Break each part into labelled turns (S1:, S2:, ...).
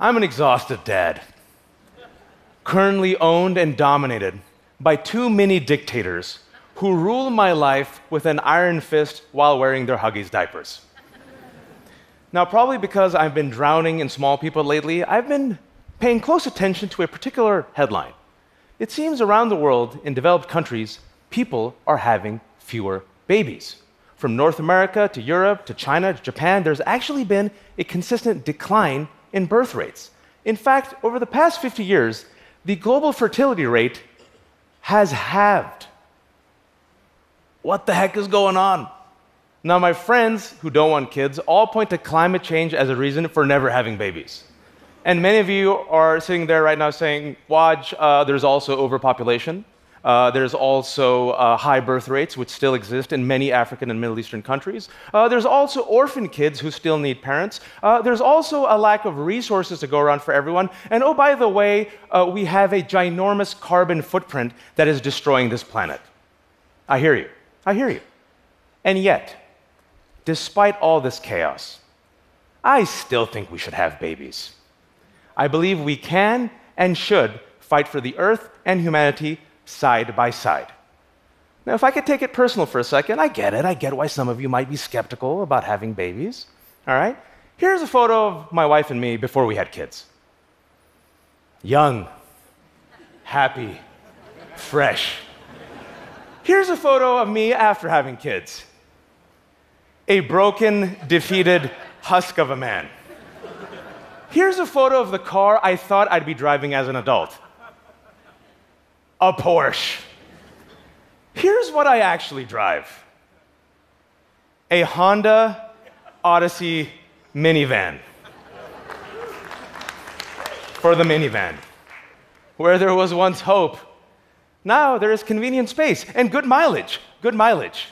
S1: I'm an exhausted dad, currently owned and dominated by two mini dictators who rule my life with an iron fist while wearing their Huggies diapers. Now, probably because I've been drowning in small people lately, I've been paying close attention to a particular headline. It seems around the world, in developed countries, people are having fewer babies. From North America to Europe to China to Japan, there's actually been a consistent decline in birth rates. In fact, over the past 50 years, the global fertility rate has halved. What the heck is going on? Now, my friends who don't want kids all point to climate change as a reason for never having babies. And many of you are sitting there right now saying, Waj, uh, there's also overpopulation. Uh, there's also uh, high birth rates, which still exist in many African and Middle Eastern countries. Uh, there's also orphan kids who still need parents. Uh, there's also a lack of resources to go around for everyone. And oh, by the way, uh, we have a ginormous carbon footprint that is destroying this planet. I hear you. I hear you. And yet, despite all this chaos, I still think we should have babies. I believe we can and should fight for the earth and humanity side by side. Now, if I could take it personal for a second, I get it. I get why some of you might be skeptical about having babies. All right? Here's a photo of my wife and me before we had kids young, happy, fresh. Here's a photo of me after having kids a broken, defeated husk of a man. Here's a photo of the car I thought I'd be driving as an adult a Porsche. Here's what I actually drive a Honda Odyssey minivan. For the minivan. Where there was once hope, now there is convenient space and good mileage. Good mileage.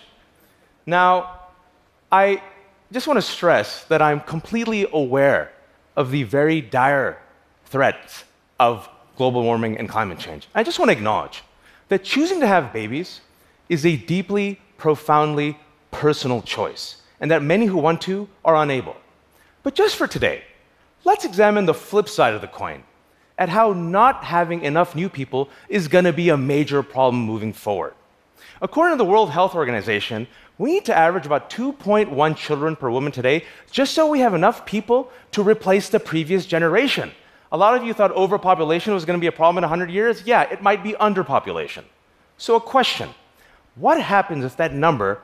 S1: Now, I just want to stress that I'm completely aware of the very dire threats of global warming and climate change. I just want to acknowledge that choosing to have babies is a deeply, profoundly personal choice, and that many who want to are unable. But just for today, let's examine the flip side of the coin at how not having enough new people is going to be a major problem moving forward. According to the World Health Organization, we need to average about 2.1 children per woman today just so we have enough people to replace the previous generation. A lot of you thought overpopulation was going to be a problem in 100 years. Yeah, it might be underpopulation. So, a question What happens if that number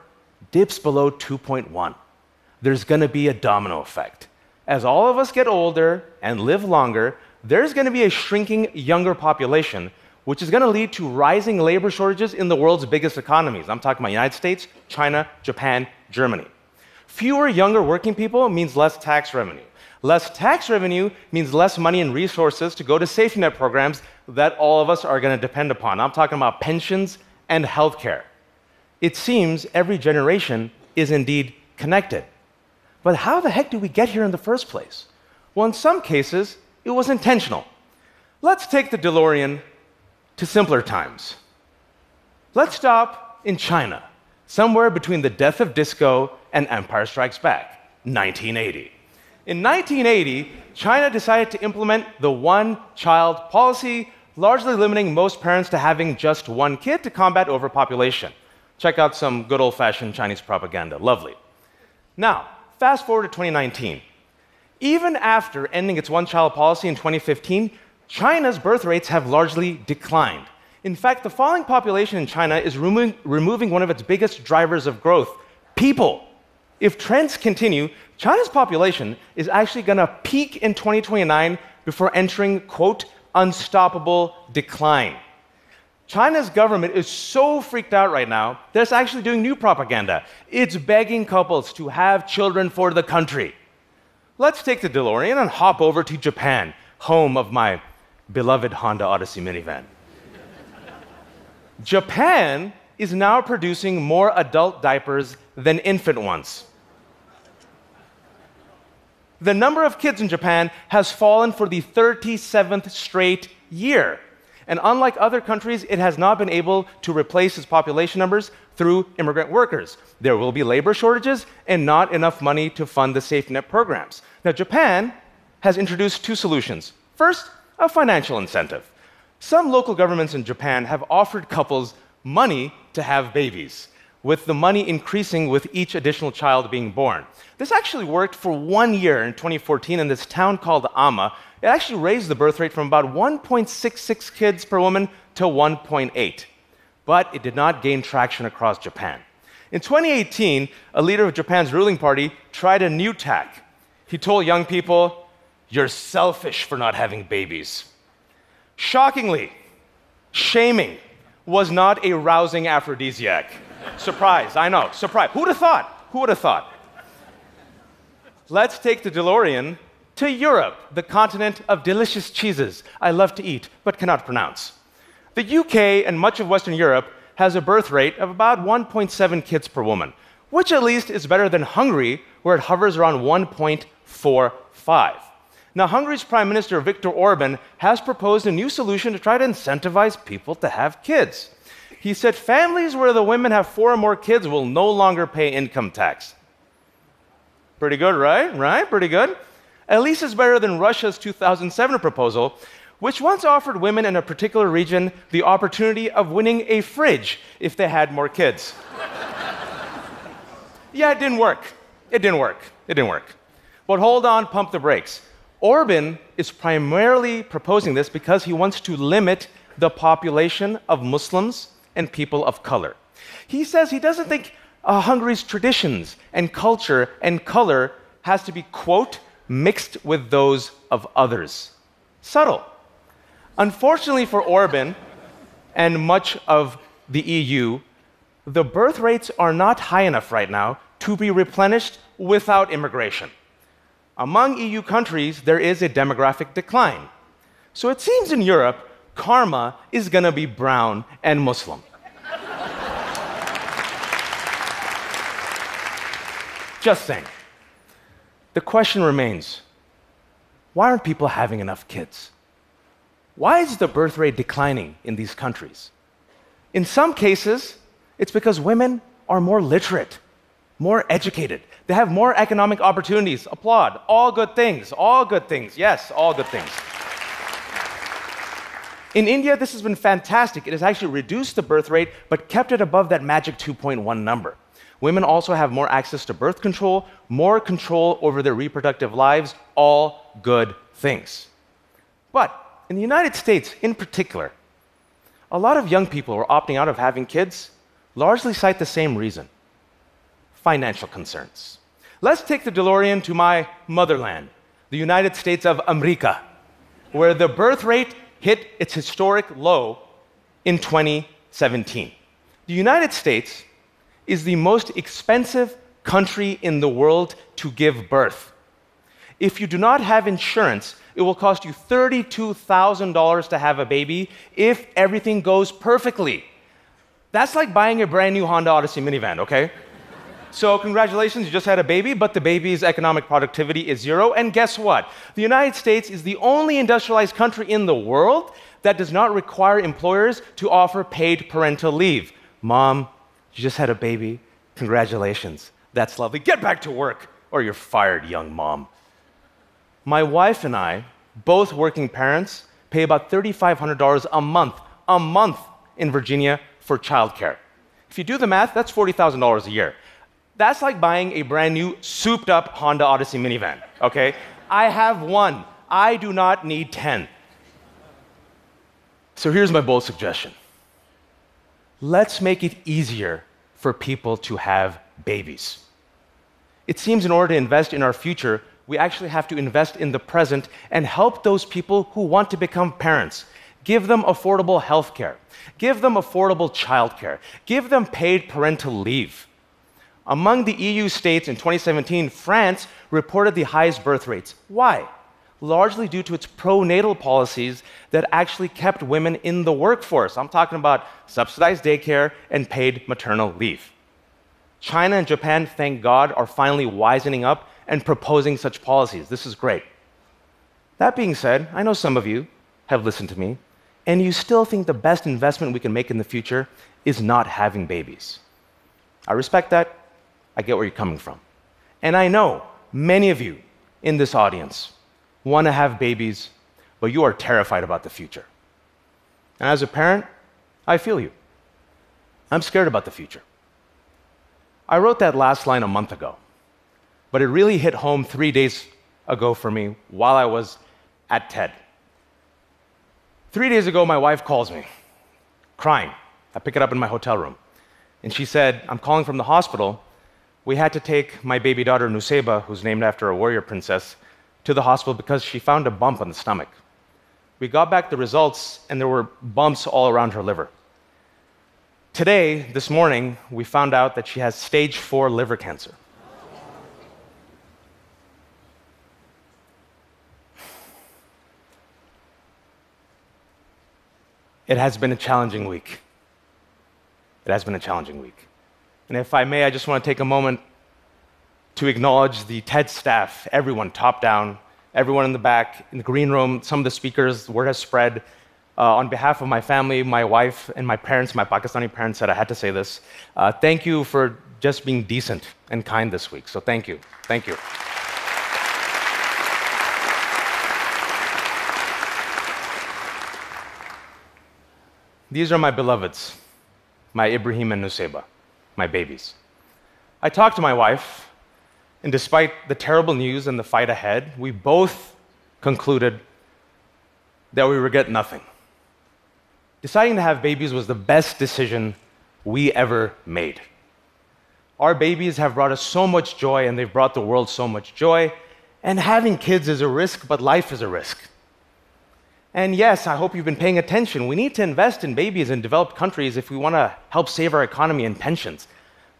S1: dips below 2.1? There's going to be a domino effect. As all of us get older and live longer, there's going to be a shrinking younger population, which is going to lead to rising labor shortages in the world's biggest economies. I'm talking about the United States, China, Japan, Germany. Fewer younger working people means less tax revenue. Less tax revenue means less money and resources to go to safety net programs that all of us are going to depend upon. I'm talking about pensions and healthcare. It seems every generation is indeed connected. But how the heck did we get here in the first place? Well, in some cases, it was intentional. Let's take the DeLorean to simpler times. Let's stop in China, somewhere between the death of disco and Empire Strikes Back, 1980. In 1980, China decided to implement the one child policy, largely limiting most parents to having just one kid to combat overpopulation. Check out some good old fashioned Chinese propaganda. Lovely. Now, fast forward to 2019. Even after ending its one child policy in 2015, China's birth rates have largely declined. In fact, the falling population in China is remo- removing one of its biggest drivers of growth people. If trends continue, China's population is actually going to peak in 2029 before entering, quote, unstoppable decline. China's government is so freaked out right now that it's actually doing new propaganda. It's begging couples to have children for the country. Let's take the DeLorean and hop over to Japan, home of my beloved Honda Odyssey minivan. Japan is now producing more adult diapers than infant ones the number of kids in Japan has fallen for the 37th straight year. And unlike other countries, it has not been able to replace its population numbers through immigrant workers. There will be labor shortages and not enough money to fund the safety net programs. Now, Japan has introduced two solutions. First, a financial incentive. Some local governments in Japan have offered couples money to have babies, with the money increasing with each additional child being born. This actually worked for one year in 2014 in this town called Ama. It actually raised the birth rate from about 1.66 kids per woman to 1.8. But it did not gain traction across Japan. In 2018, a leader of Japan's ruling party tried a new tack. He told young people, You're selfish for not having babies. Shockingly, shaming was not a rousing aphrodisiac. Surprise, I know, surprise. Who would have thought? Who would have thought? Let's take the DeLorean to Europe, the continent of delicious cheeses I love to eat but cannot pronounce. The UK and much of Western Europe has a birth rate of about 1.7 kids per woman, which at least is better than Hungary, where it hovers around 1.45. Now, Hungary's Prime Minister Viktor Orban has proposed a new solution to try to incentivize people to have kids. He said families where the women have four or more kids will no longer pay income tax. Pretty good, right? Right? Pretty good. At least it's better than Russia's 2007 proposal, which once offered women in a particular region the opportunity of winning a fridge if they had more kids. yeah, it didn't work. It didn't work. It didn't work. But hold on, pump the brakes. Orban is primarily proposing this because he wants to limit the population of Muslims and people of color. He says he doesn't think uh, Hungary's traditions and culture and color has to be, quote, mixed with those of others. Subtle. Unfortunately for Orban and much of the EU, the birth rates are not high enough right now to be replenished without immigration among EU countries, there is a demographic decline. So it seems in Europe, karma is going to be brown and Muslim. Just saying. The question remains why aren't people having enough kids? Why is the birth rate declining in these countries? In some cases, it's because women are more literate, more educated. They have more economic opportunities. Applaud. All good things. All good things. Yes, all good things. In India, this has been fantastic. It has actually reduced the birth rate, but kept it above that magic 2.1 number. Women also have more access to birth control, more control over their reproductive lives, all good things. But in the United States, in particular, a lot of young people who are opting out of having kids largely cite the same reason financial concerns. Let's take the DeLorean to my motherland, the United States of America, where the birth rate hit its historic low in 2017. The United States is the most expensive country in the world to give birth. If you do not have insurance, it will cost you $32,000 to have a baby if everything goes perfectly. That's like buying a brand new Honda Odyssey minivan, okay? So, congratulations, you just had a baby, but the baby's economic productivity is zero. And guess what? The United States is the only industrialized country in the world that does not require employers to offer paid parental leave. Mom, you just had a baby. Congratulations. That's lovely. Get back to work, or you're fired, young mom. My wife and I, both working parents, pay about $3,500 a month, a month in Virginia for childcare. If you do the math, that's $40,000 a year. That's like buying a brand new, souped up Honda Odyssey minivan, okay? I have one. I do not need 10. So here's my bold suggestion let's make it easier for people to have babies. It seems in order to invest in our future, we actually have to invest in the present and help those people who want to become parents. Give them affordable health care. Give them affordable childcare. Give them paid parental leave. Among the EU states in 2017, France reported the highest birth rates. Why? Largely due to its pronatal policies that actually kept women in the workforce. I'm talking about subsidized daycare and paid maternal leave. China and Japan, thank God, are finally wisening up and proposing such policies. This is great. That being said, I know some of you have listened to me, and you still think the best investment we can make in the future is not having babies. I respect that. I get where you're coming from. And I know many of you in this audience want to have babies, but you are terrified about the future. And as a parent, I feel you. I'm scared about the future. I wrote that last line a month ago, but it really hit home three days ago for me while I was at TED. Three days ago, my wife calls me, crying. I pick it up in my hotel room. And she said, I'm calling from the hospital. We had to take my baby daughter, Nusayba, who's named after a warrior princess, to the hospital because she found a bump on the stomach. We got back the results, and there were bumps all around her liver. Today, this morning, we found out that she has stage four liver cancer. It has been a challenging week. It has been a challenging week. And if I may, I just want to take a moment to acknowledge the TED staff, everyone, top down, everyone in the back, in the green room, some of the speakers, the word has spread. Uh, on behalf of my family, my wife, and my parents, my Pakistani parents said I had to say this. Uh, thank you for just being decent and kind this week. So thank you. Thank you. These are my beloveds, my Ibrahim and Nusayba, my babies. I talked to my wife, and despite the terrible news and the fight ahead, we both concluded that we regret nothing. Deciding to have babies was the best decision we ever made. Our babies have brought us so much joy, and they've brought the world so much joy. And having kids is a risk, but life is a risk. And yes, I hope you've been paying attention. We need to invest in babies in developed countries if we want to help save our economy and pensions.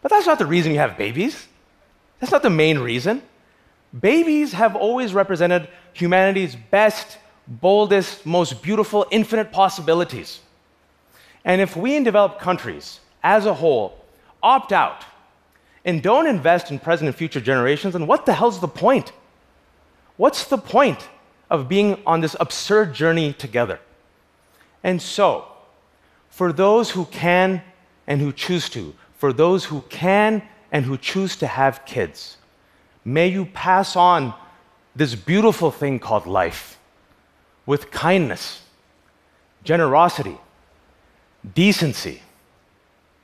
S1: But that's not the reason you have babies. That's not the main reason. Babies have always represented humanity's best, boldest, most beautiful, infinite possibilities. And if we in developed countries as a whole opt out and don't invest in present and future generations, then what the hell's the point? What's the point of being on this absurd journey together. And so, for those who can and who choose to, for those who can and who choose to have kids, may you pass on this beautiful thing called life with kindness, generosity, decency,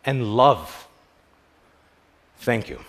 S1: and love. Thank you.